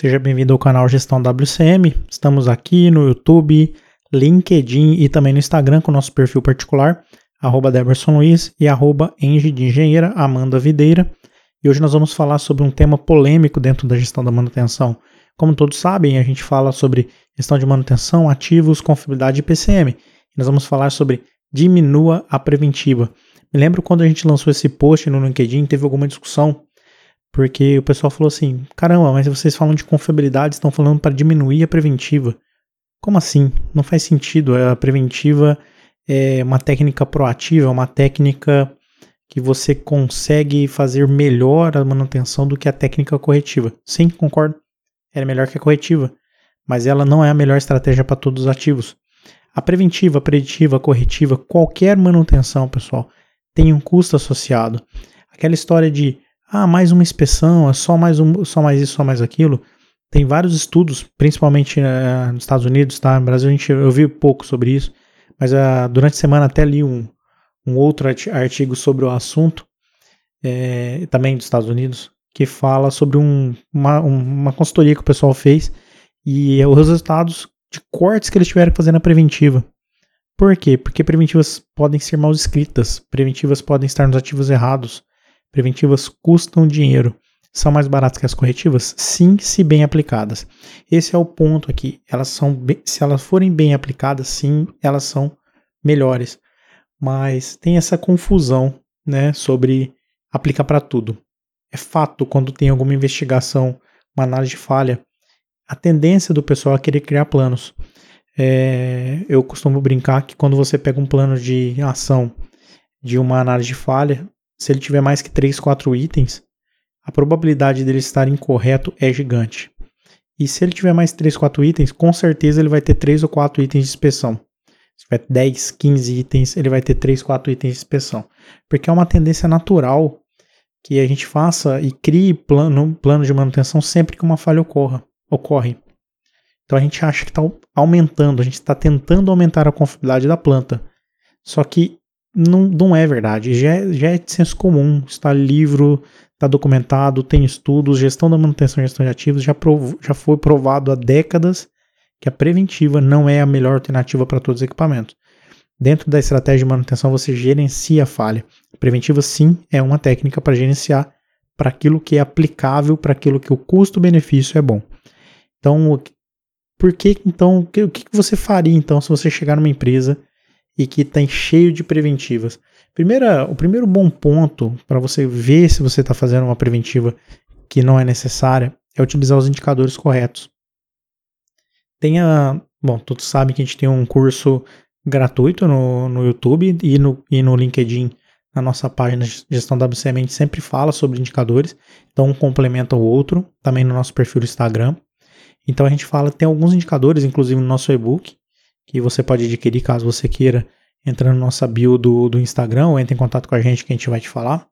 Seja bem-vindo ao canal Gestão WCM. Estamos aqui no YouTube, LinkedIn e também no Instagram com o nosso perfil particular, arroba Luiz e arroba Eng de Engenheira Amanda Videira. E hoje nós vamos falar sobre um tema polêmico dentro da gestão da manutenção. Como todos sabem, a gente fala sobre gestão de manutenção, ativos, confiabilidade e PCM. Nós vamos falar sobre diminua a preventiva. Me lembro quando a gente lançou esse post no LinkedIn, teve alguma discussão porque o pessoal falou assim: caramba, mas vocês falam de confiabilidade, estão falando para diminuir a preventiva. Como assim? Não faz sentido. A preventiva é uma técnica proativa, é uma técnica que você consegue fazer melhor a manutenção do que a técnica corretiva. Sim, concordo. Ela é melhor que a corretiva, mas ela não é a melhor estratégia para todos os ativos. A preventiva, a preditiva, a corretiva, qualquer manutenção, pessoal, tem um custo associado. Aquela história de ah, mais uma inspeção, é só mais um, só mais isso, só mais aquilo. Tem vários estudos, principalmente uh, nos Estados Unidos, tá? No Brasil a gente, eu vi pouco sobre isso, mas uh, durante a semana até li um, um outro artigo sobre o assunto, é, também dos Estados Unidos, que fala sobre um, uma, uma consultoria que o pessoal fez e é os resultados de cortes que eles tiveram que fazer na preventiva. Por quê? Porque preventivas podem ser mal escritas, preventivas podem estar nos ativos errados, Preventivas custam dinheiro. São mais baratas que as corretivas? Sim, se bem aplicadas. Esse é o ponto aqui. Elas são bem, se elas forem bem aplicadas, sim, elas são melhores. Mas tem essa confusão, né, sobre aplicar para tudo. É fato quando tem alguma investigação, uma análise de falha, a tendência do pessoal é querer criar planos. É, eu costumo brincar que quando você pega um plano de ação de uma análise de falha, se ele tiver mais que 3, 4 itens, a probabilidade dele estar incorreto é gigante. E se ele tiver mais 3, 4 itens, com certeza ele vai ter 3 ou 4 itens de inspeção. Se tiver 10, 15 itens, ele vai ter 3, 4 itens de inspeção. Porque é uma tendência natural que a gente faça e crie plano, plano de manutenção sempre que uma falha ocorra, ocorre. Então a gente acha que está aumentando, a gente está tentando aumentar a confiabilidade da planta. Só que não, não é verdade. Já é, já é de senso comum. Está livro, está documentado, tem estudos, gestão da manutenção e gestão de ativos já, já foi provado há décadas que a preventiva não é a melhor alternativa para todos os equipamentos. Dentro da estratégia de manutenção, você gerencia a falha. Preventiva, sim, é uma técnica para gerenciar para aquilo que é aplicável, para aquilo que o custo-benefício é bom. Então, por que então, o que, você faria então se você chegar numa empresa e que tem cheio de preventivas. Primeira, o primeiro bom ponto para você ver se você está fazendo uma preventiva que não é necessária é utilizar os indicadores corretos. Tenha, bom, todos sabem que a gente tem um curso gratuito no, no YouTube e no, e no LinkedIn, na nossa página gestão WCM, a gente sempre fala sobre indicadores, então um complementa o outro, também no nosso perfil do Instagram. Então a gente fala, tem alguns indicadores, inclusive no nosso e-book, que você pode adquirir caso você queira, entrando na nossa bio do, do Instagram ou entre em contato com a gente que a gente vai te falar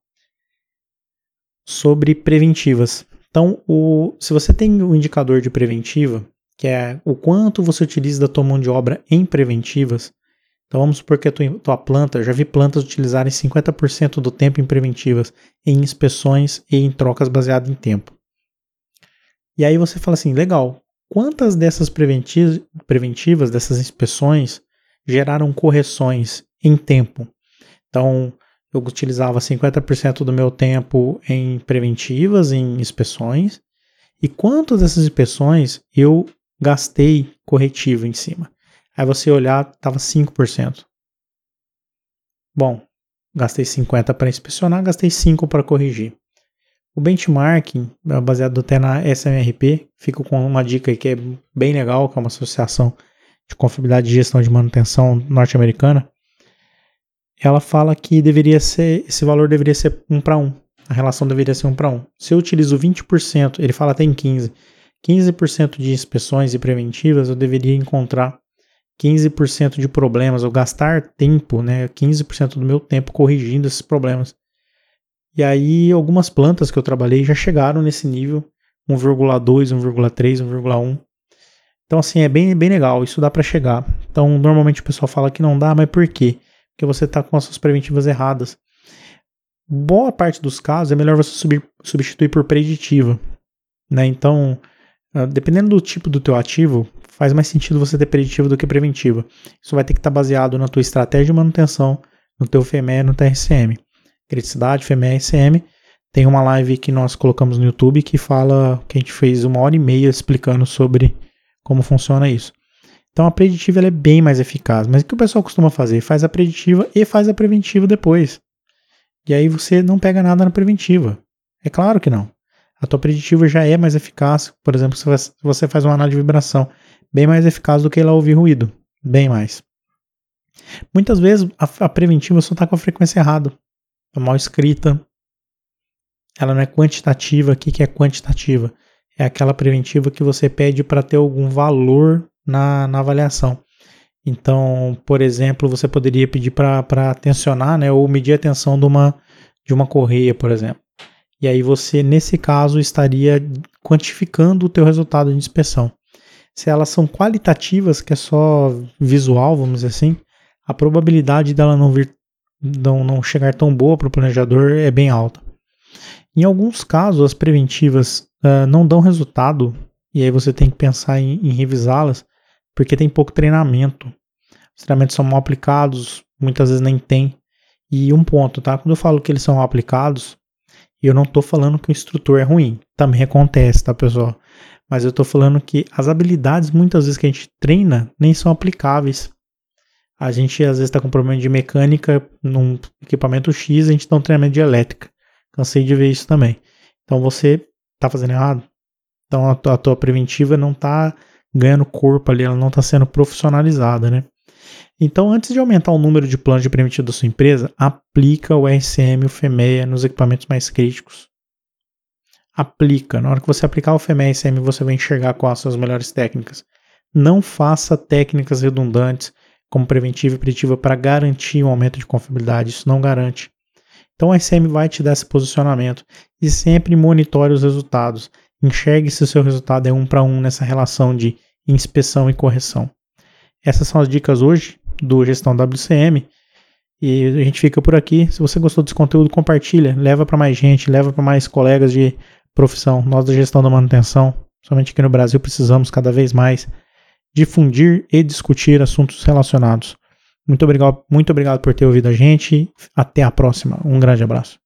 sobre preventivas. Então, o, se você tem o um indicador de preventiva, que é o quanto você utiliza da tua mão de obra em preventivas, então vamos supor que a tua, planta, já vi plantas utilizarem 50% do tempo em preventivas, em inspeções e em trocas baseadas em tempo. E aí você fala assim, legal, Quantas dessas preventivas, dessas inspeções, geraram correções em tempo? Então, eu utilizava 50% do meu tempo em preventivas, em inspeções, e quantas dessas inspeções eu gastei corretivo em cima? Aí você olhar, estava 5%. Bom, gastei 50 para inspecionar, gastei 5 para corrigir. O benchmarking, baseado até na SMRP, fica com uma dica que é bem legal, que é uma associação de confiabilidade e gestão de manutenção norte-americana. Ela fala que deveria ser, esse valor deveria ser 1 para 1. A relação deveria ser 1 para 1. Se eu utilizo 20%, ele fala até em 15%, 15% de inspeções e preventivas, eu deveria encontrar 15% de problemas, ou gastar tempo, né, 15% do meu tempo corrigindo esses problemas. E aí algumas plantas que eu trabalhei já chegaram nesse nível 1,2, 1,3, 1,1. Então, assim, é bem, bem legal, isso dá para chegar. Então, normalmente o pessoal fala que não dá, mas por quê? Porque você está com as suas preventivas erradas. Boa parte dos casos é melhor você subir, substituir por preditiva. Né? Então, ah, dependendo do tipo do teu ativo, faz mais sentido você ter preditiva do que preventiva. Isso vai ter que estar tá baseado na tua estratégia de manutenção, no teu FME, no TRCM. Criticidade, FME, ICM. Tem uma live que nós colocamos no YouTube que fala que a gente fez uma hora e meia explicando sobre como funciona isso. Então a preditiva é bem mais eficaz. Mas o que o pessoal costuma fazer? Faz a preditiva e faz a preventiva depois. E aí você não pega nada na preventiva. É claro que não. A tua preditiva já é mais eficaz. Por exemplo, se você faz uma análise de vibração, bem mais eficaz do que ela ouvir ruído. Bem mais. Muitas vezes a, a preventiva só está com a frequência errada. É mal escrita. Ela não é quantitativa. O que, que é quantitativa? é aquela preventiva que você pede para ter algum valor na, na avaliação. Então, por exemplo, você poderia pedir para tensionar, né, ou medir a tensão de uma, de uma correia, por exemplo. E aí você, nesse caso, estaria quantificando o teu resultado de inspeção. Se elas são qualitativas, que é só visual, vamos dizer assim, a probabilidade dela não vir não, não chegar tão boa para o planejador é bem alta. Em alguns casos, as preventivas uh, não dão resultado e aí você tem que pensar em, em revisá-las porque tem pouco treinamento. Os treinamentos são mal aplicados, muitas vezes nem tem. E um ponto, tá? Quando eu falo que eles são mal aplicados, eu não estou falando que o instrutor é ruim. Também acontece, tá, pessoal? Mas eu estou falando que as habilidades, muitas vezes, que a gente treina, nem são aplicáveis. A gente, às vezes, está com problema de mecânica num equipamento X, a gente dá um treinamento de elétrica. Cansei de ver isso também. Então, você tá fazendo errado. Então a tua, a tua preventiva não tá ganhando corpo ali, ela não está sendo profissionalizada, né? Então, antes de aumentar o número de planos de preventivo da sua empresa, aplica o RCM o FEMEA nos equipamentos mais críticos. Aplica. Na hora que você aplicar o RCM, você vai enxergar quais são as melhores técnicas. Não faça técnicas redundantes como preventiva e preditiva para garantir um aumento de confiabilidade. Isso não garante. Então, o RCM vai te dar esse posicionamento e sempre monitore os resultados. Enxergue se o seu resultado é um para um nessa relação de inspeção e correção. Essas são as dicas hoje do Gestão WCM. E a gente fica por aqui. Se você gostou desse conteúdo, compartilha, leva para mais gente, leva para mais colegas de profissão. Nós da gestão da manutenção, somente aqui no Brasil, precisamos cada vez mais difundir e discutir assuntos relacionados. Muito obrigado, muito obrigado por ter ouvido a gente. Até a próxima. Um grande abraço.